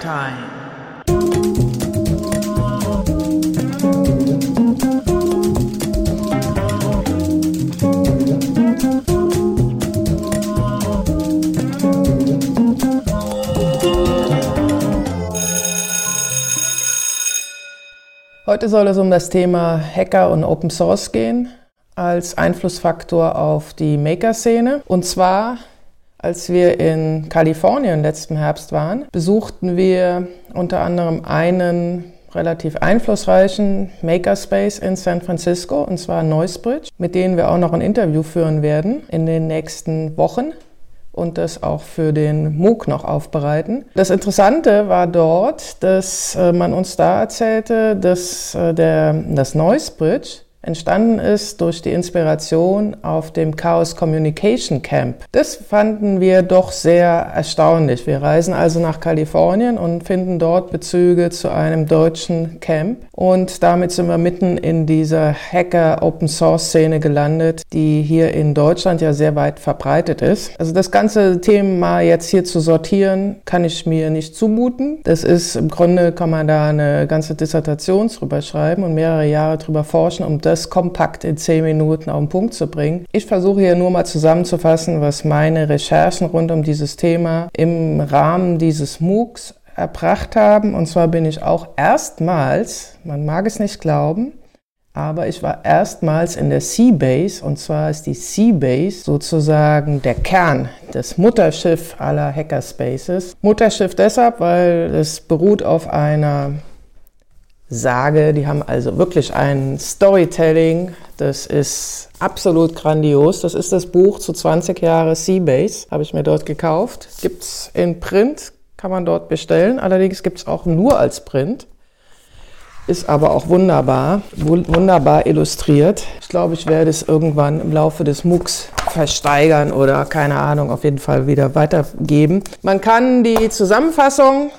Time. Heute soll es um das Thema Hacker und Open Source gehen als Einflussfaktor auf die Maker-Szene. Und zwar, als wir in Kalifornien letzten Herbst waren, besuchten wir unter anderem einen relativ einflussreichen Makerspace in San Francisco, und zwar Noisebridge, mit denen wir auch noch ein Interview führen werden in den nächsten Wochen und das auch für den MOOC noch aufbereiten. Das Interessante war dort, dass äh, man uns da erzählte, dass äh, der, das Noisebridge entstanden ist durch die Inspiration auf dem Chaos Communication Camp. Das fanden wir doch sehr erstaunlich. Wir reisen also nach Kalifornien und finden dort Bezüge zu einem deutschen Camp und damit sind wir mitten in dieser Hacker Open Source Szene gelandet, die hier in Deutschland ja sehr weit verbreitet ist. Also das ganze Thema jetzt hier zu sortieren, kann ich mir nicht zumuten. Das ist im Grunde kann man da eine ganze Dissertation drüber schreiben und mehrere Jahre drüber forschen, um das das kompakt in zehn Minuten auf den Punkt zu bringen. Ich versuche hier nur mal zusammenzufassen, was meine Recherchen rund um dieses Thema im Rahmen dieses MOOCs erbracht haben. Und zwar bin ich auch erstmals, man mag es nicht glauben, aber ich war erstmals in der Seabase und zwar ist die Seabase sozusagen der Kern, das Mutterschiff aller Hackerspaces. Mutterschiff deshalb, weil es beruht auf einer sage. Die haben also wirklich ein Storytelling, das ist absolut grandios. Das ist das Buch zu 20 Jahre Seabase, habe ich mir dort gekauft. Gibt es in Print, kann man dort bestellen. Allerdings gibt es auch nur als Print. Ist aber auch wunderbar, wunderbar illustriert. Ich glaube, ich werde es irgendwann im Laufe des MOOCs versteigern oder keine Ahnung, auf jeden Fall wieder weitergeben. Man kann die Zusammenfassung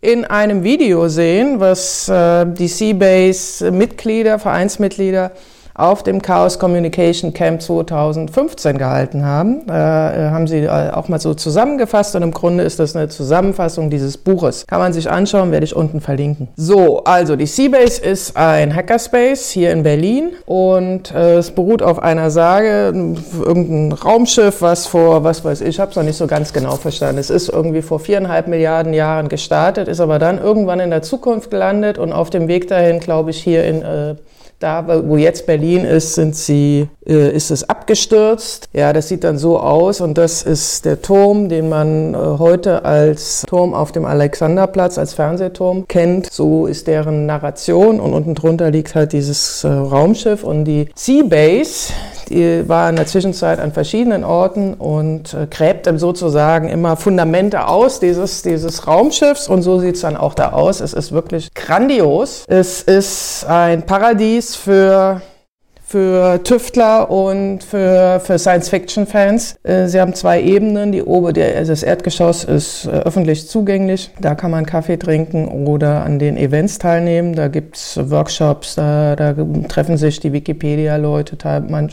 in einem Video sehen, was äh, die Seabase-Mitglieder, Vereinsmitglieder auf dem Chaos Communication Camp 2015 gehalten haben. Äh, äh, haben sie äh, auch mal so zusammengefasst und im Grunde ist das eine Zusammenfassung dieses Buches. Kann man sich anschauen, werde ich unten verlinken. So, also die Seabase ist ein Hackerspace hier in Berlin und äh, es beruht auf einer Sage, irgendein Raumschiff, was vor, was weiß ich, ich habe es noch nicht so ganz genau verstanden. Es ist irgendwie vor viereinhalb Milliarden Jahren gestartet, ist aber dann irgendwann in der Zukunft gelandet und auf dem Weg dahin, glaube ich, hier in äh, da, wo jetzt Berlin ist, sind sie, äh, ist es abgestürzt. Ja, das sieht dann so aus und das ist der Turm, den man äh, heute als Turm auf dem Alexanderplatz, als Fernsehturm kennt. So ist deren Narration und unten drunter liegt halt dieses äh, Raumschiff und die Seabase, die war in der Zwischenzeit an verschiedenen Orten und gräbt sozusagen immer Fundamente aus dieses, dieses Raumschiffs und so sieht es dann auch da aus. Es ist wirklich grandios. Es ist ein Paradies für für Tüftler und für, für Science-Fiction-Fans. Äh, sie haben zwei Ebenen. Die ober, also das Erdgeschoss ist äh, öffentlich zugänglich. Da kann man Kaffee trinken oder an den Events teilnehmen. Da gibt's Workshops, da, da treffen sich die Wikipedia-Leute,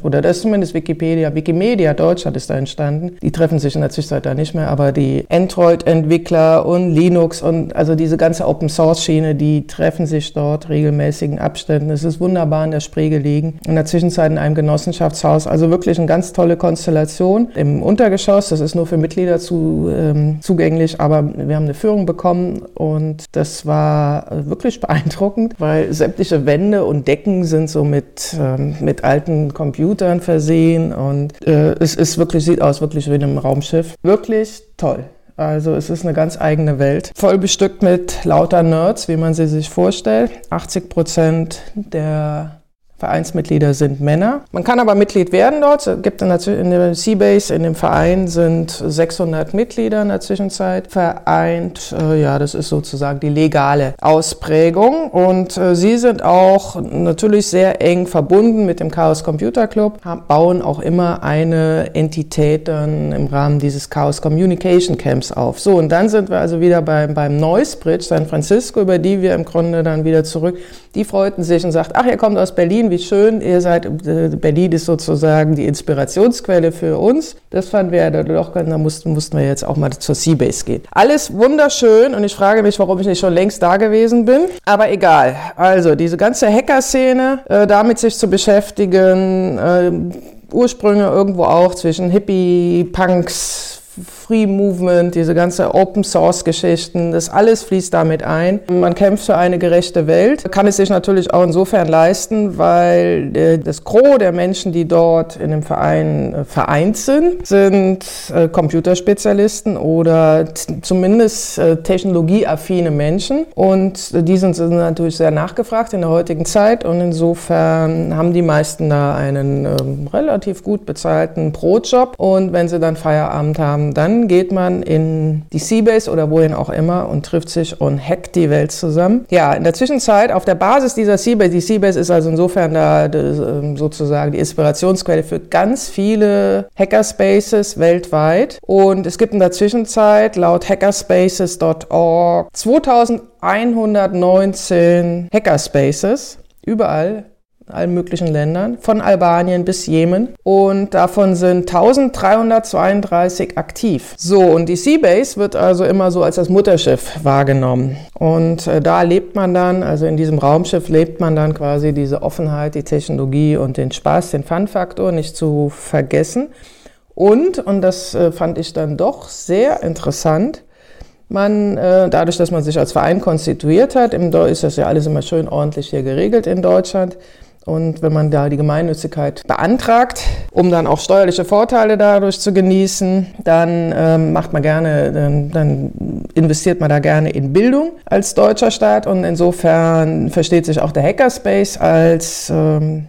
oder das ist zumindest Wikipedia. Wikimedia Deutschland ist da entstanden. Die treffen sich in der Zwischenzeit da nicht mehr, aber die Android-Entwickler und Linux und also diese ganze Open-Source-Schiene, die treffen sich dort regelmäßigen Abständen. Es ist wunderbar in der Spree gelegen. Und der Zwischenzeit in einem Genossenschaftshaus. Also wirklich eine ganz tolle Konstellation. Im Untergeschoss, das ist nur für Mitglieder zu, ähm, zugänglich, aber wir haben eine Führung bekommen und das war wirklich beeindruckend, weil sämtliche Wände und Decken sind so mit, ähm, mit alten Computern versehen und äh, es ist wirklich, sieht aus wirklich wie in einem Raumschiff. Wirklich toll. Also es ist eine ganz eigene Welt. Voll bestückt mit lauter Nerds, wie man sie sich vorstellt. 80 Prozent der Vereinsmitglieder sind Männer. Man kann aber Mitglied werden dort. Es gibt in der Seabase, in dem Verein sind 600 Mitglieder in der Zwischenzeit vereint. Äh, ja, das ist sozusagen die legale Ausprägung. Und äh, sie sind auch natürlich sehr eng verbunden mit dem Chaos Computer Club, bauen auch immer eine Entität dann im Rahmen dieses Chaos Communication Camps auf. So, und dann sind wir also wieder beim, beim Noise Bridge San Francisco, über die wir im Grunde dann wieder zurück. Die freuten sich und sagt, ach, ihr kommt aus Berlin, wie schön ihr seid. Äh, Berlin ist sozusagen die Inspirationsquelle für uns. Das fanden wir ja doch, da mussten, mussten wir jetzt auch mal zur Seabase gehen. Alles wunderschön und ich frage mich, warum ich nicht schon längst da gewesen bin. Aber egal. Also diese ganze Hacker-Szene, äh, damit sich zu beschäftigen, äh, Ursprünge irgendwo auch zwischen Hippie, Punks, Free Movement, diese ganze Open Source Geschichten, das alles fließt damit ein. Man kämpft für eine gerechte Welt, kann es sich natürlich auch insofern leisten, weil äh, das Gros der Menschen, die dort in dem Verein äh, vereint sind, sind äh, Computerspezialisten oder zumindest technologieaffine Menschen. Und die sind natürlich sehr nachgefragt in der heutigen Zeit. Und insofern haben die meisten da einen ähm, relativ gut bezahlten Brotjob. Und wenn sie dann Feierabend haben, dann geht man in die Seabase oder wohin auch immer und trifft sich und hackt die Welt zusammen. Ja, in der Zwischenzeit auf der Basis dieser Seabase, die Seabase ist also insofern da ähm, sozusagen die Inspirationsquelle für ganz viele Hackerspaces weltweit. Und es gibt in der Zwischenzeit laut hackerspaces.org 2119 Hackerspaces überall allen möglichen Ländern, von Albanien bis Jemen. Und davon sind 1332 aktiv. So, und die Seabase wird also immer so als das Mutterschiff wahrgenommen. Und äh, da lebt man dann, also in diesem Raumschiff lebt man dann quasi diese Offenheit, die Technologie und den Spaß, den Fun-Faktor nicht zu vergessen. Und, und das äh, fand ich dann doch sehr interessant, man, äh, dadurch, dass man sich als Verein konstituiert hat, ist das ja alles immer schön ordentlich hier geregelt in Deutschland, und wenn man da die Gemeinnützigkeit beantragt, um dann auch steuerliche Vorteile dadurch zu genießen, dann ähm, macht man gerne, dann, dann, investiert man da gerne in Bildung als deutscher Staat. Und insofern versteht sich auch der Hackerspace als ähm,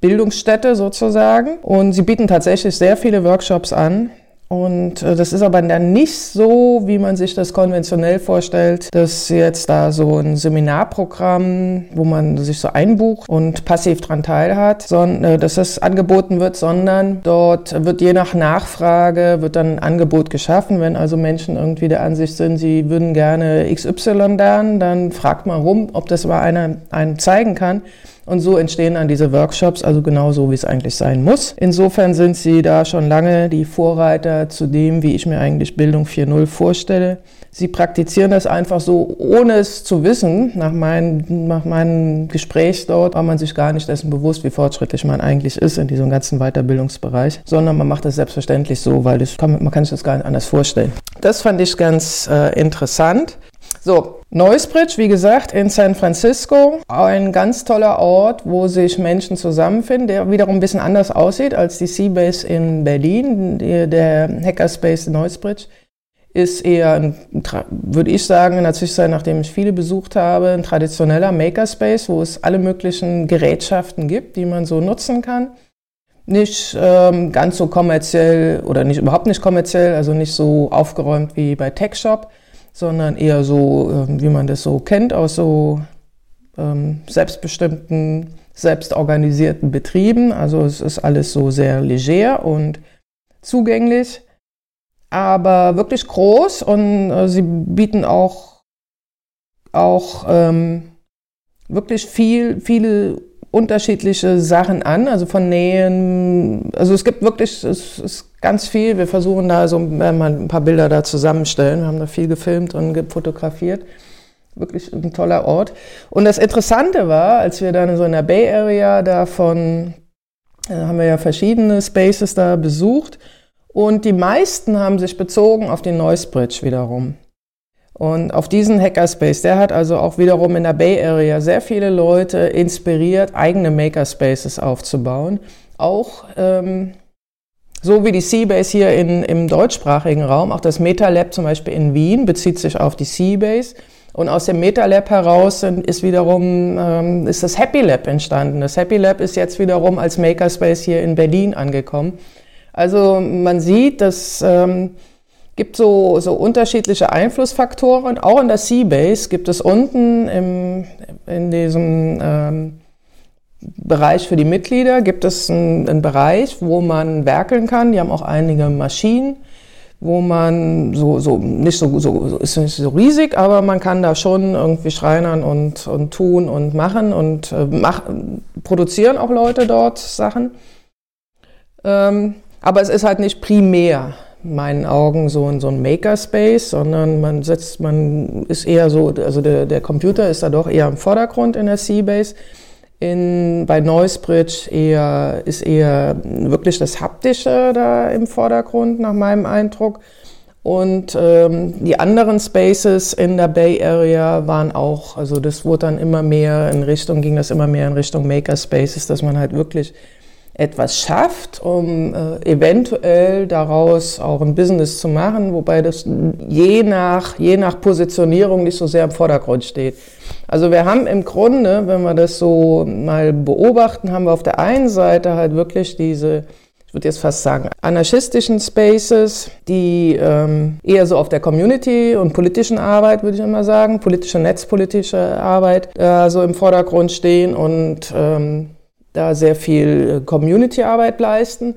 Bildungsstätte sozusagen. Und sie bieten tatsächlich sehr viele Workshops an. Und äh, das ist aber dann nicht so, wie man sich das konventionell vorstellt, dass jetzt da so ein Seminarprogramm, wo man sich so einbucht und passiv dran teilhat, sondern äh, dass das angeboten wird, sondern dort wird je nach Nachfrage wird dann ein Angebot geschaffen. Wenn also Menschen irgendwie der Ansicht sind, sie würden gerne XY lernen, dann fragt man rum, ob das mal einer einen zeigen kann. Und so entstehen dann diese Workshops, also genau so, wie es eigentlich sein muss. Insofern sind sie da schon lange die Vorreiter zu dem, wie ich mir eigentlich Bildung 4.0 vorstelle. Sie praktizieren das einfach so, ohne es zu wissen. Nach, mein, nach meinem Gespräch dort war man sich gar nicht dessen bewusst, wie fortschrittlich man eigentlich ist in diesem ganzen Weiterbildungsbereich, sondern man macht das selbstverständlich so, weil kann, man kann sich das gar nicht anders vorstellen. Das fand ich ganz äh, interessant. So, Noisebridge, wie gesagt, in San Francisco, ein ganz toller Ort, wo sich Menschen zusammenfinden, der wiederum ein bisschen anders aussieht als die Seabase in Berlin. Der Hackerspace Noisebridge ist eher, ein, würde ich sagen, in der Zwischenzeit, nachdem ich viele besucht habe, ein traditioneller Makerspace, wo es alle möglichen Gerätschaften gibt, die man so nutzen kann. Nicht ähm, ganz so kommerziell oder nicht überhaupt nicht kommerziell, also nicht so aufgeräumt wie bei TechShop sondern eher so, ähm, wie man das so kennt, aus so ähm, selbstbestimmten, selbstorganisierten Betrieben. Also es ist alles so sehr leger und zugänglich, aber wirklich groß und äh, sie bieten auch, auch ähm, wirklich viel, viele unterschiedliche Sachen an, also von Nähen. Also es gibt wirklich, es ist ganz viel. Wir versuchen da so mal ein paar Bilder da zusammenstellen. Wir haben da viel gefilmt und fotografiert. Wirklich ein toller Ort. Und das Interessante war, als wir dann so in der Bay Area davon, äh, haben wir ja verschiedene Spaces da besucht. Und die meisten haben sich bezogen auf den Noise Bridge wiederum. Und auf diesen Hackerspace, der hat also auch wiederum in der Bay Area sehr viele Leute inspiriert, eigene Makerspaces aufzubauen. Auch ähm, so wie die Seabase hier in, im deutschsprachigen Raum, auch das MetaLab zum Beispiel in Wien bezieht sich auf die Seabase. Und aus dem MetaLab heraus ist wiederum ähm, ist das Happy Lab entstanden. Das Happy Lab ist jetzt wiederum als Makerspace hier in Berlin angekommen. Also man sieht, dass ähm, gibt so, so unterschiedliche Einflussfaktoren. Auch in der Seabase gibt es unten im, in diesem ähm, Bereich für die Mitglieder gibt es einen, einen, Bereich, wo man werkeln kann. Die haben auch einige Maschinen, wo man so, so nicht so, so, ist nicht so riesig, aber man kann da schon irgendwie schreinern und, und tun und machen und äh, mach, produzieren auch Leute dort Sachen. Ähm, aber es ist halt nicht primär in meinen Augen so in so ein Makerspace, sondern man setzt, man ist eher so, also der, der Computer ist da doch eher im Vordergrund in der Seabase. In, bei Noisebridge eher, ist eher wirklich das Haptische da im Vordergrund, nach meinem Eindruck. Und ähm, die anderen Spaces in der Bay Area waren auch, also das wurde dann immer mehr in Richtung, ging das immer mehr in Richtung Makerspaces, dass man halt wirklich etwas schafft, um äh, eventuell daraus auch ein Business zu machen, wobei das je nach, je nach Positionierung nicht so sehr im Vordergrund steht. Also wir haben im Grunde, wenn wir das so mal beobachten, haben wir auf der einen Seite halt wirklich diese, ich würde jetzt fast sagen, anarchistischen Spaces, die ähm, eher so auf der Community und politischen Arbeit, würde ich immer sagen, politische, netzpolitische Arbeit äh, so im Vordergrund stehen und ähm, da sehr viel äh, Community-Arbeit leisten.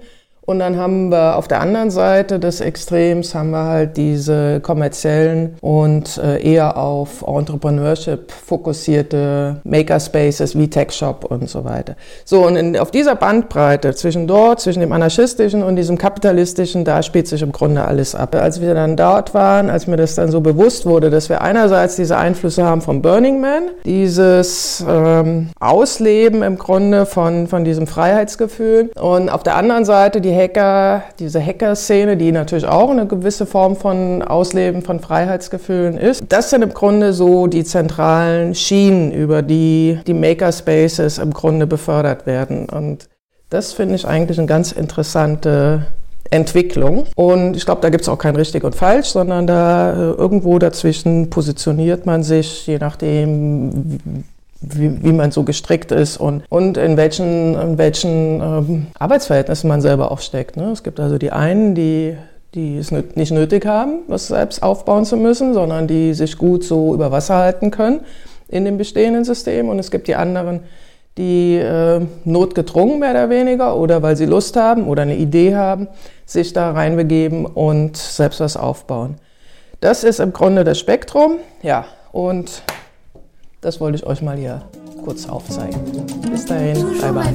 Und dann haben wir auf der anderen Seite des Extrems haben wir halt diese kommerziellen und äh, eher auf Entrepreneurship fokussierte Makerspaces wie Tech Shop und so weiter. So, und in, auf dieser Bandbreite zwischen dort, zwischen dem anarchistischen und diesem kapitalistischen, da spielt sich im Grunde alles ab. Als wir dann dort waren, als mir das dann so bewusst wurde, dass wir einerseits diese Einflüsse haben vom Burning Man, dieses ähm, Ausleben im Grunde von, von diesem Freiheitsgefühl und auf der anderen Seite die Hacker, diese Hacker-Szene, die natürlich auch eine gewisse Form von Ausleben von Freiheitsgefühlen ist. Das sind im Grunde so die zentralen Schienen, über die die Makerspaces im Grunde befördert werden. Und das finde ich eigentlich eine ganz interessante Entwicklung. Und ich glaube, da gibt es auch kein richtig und falsch, sondern da äh, irgendwo dazwischen positioniert man sich, je nachdem, wie, wie man so gestrickt ist und, und in welchen, in welchen ähm, Arbeitsverhältnissen man selber auch steckt. Ne? Es gibt also die einen, die, die es nicht nötig haben, was selbst aufbauen zu müssen, sondern die sich gut so über Wasser halten können in dem bestehenden System. Und es gibt die anderen, die äh, notgedrungen mehr oder weniger oder weil sie Lust haben oder eine Idee haben, sich da reinbegeben und selbst was aufbauen. Das ist im Grunde das Spektrum. Ja, und das wollte ich euch mal hier kurz aufzeigen. Bis dahin, bye bye.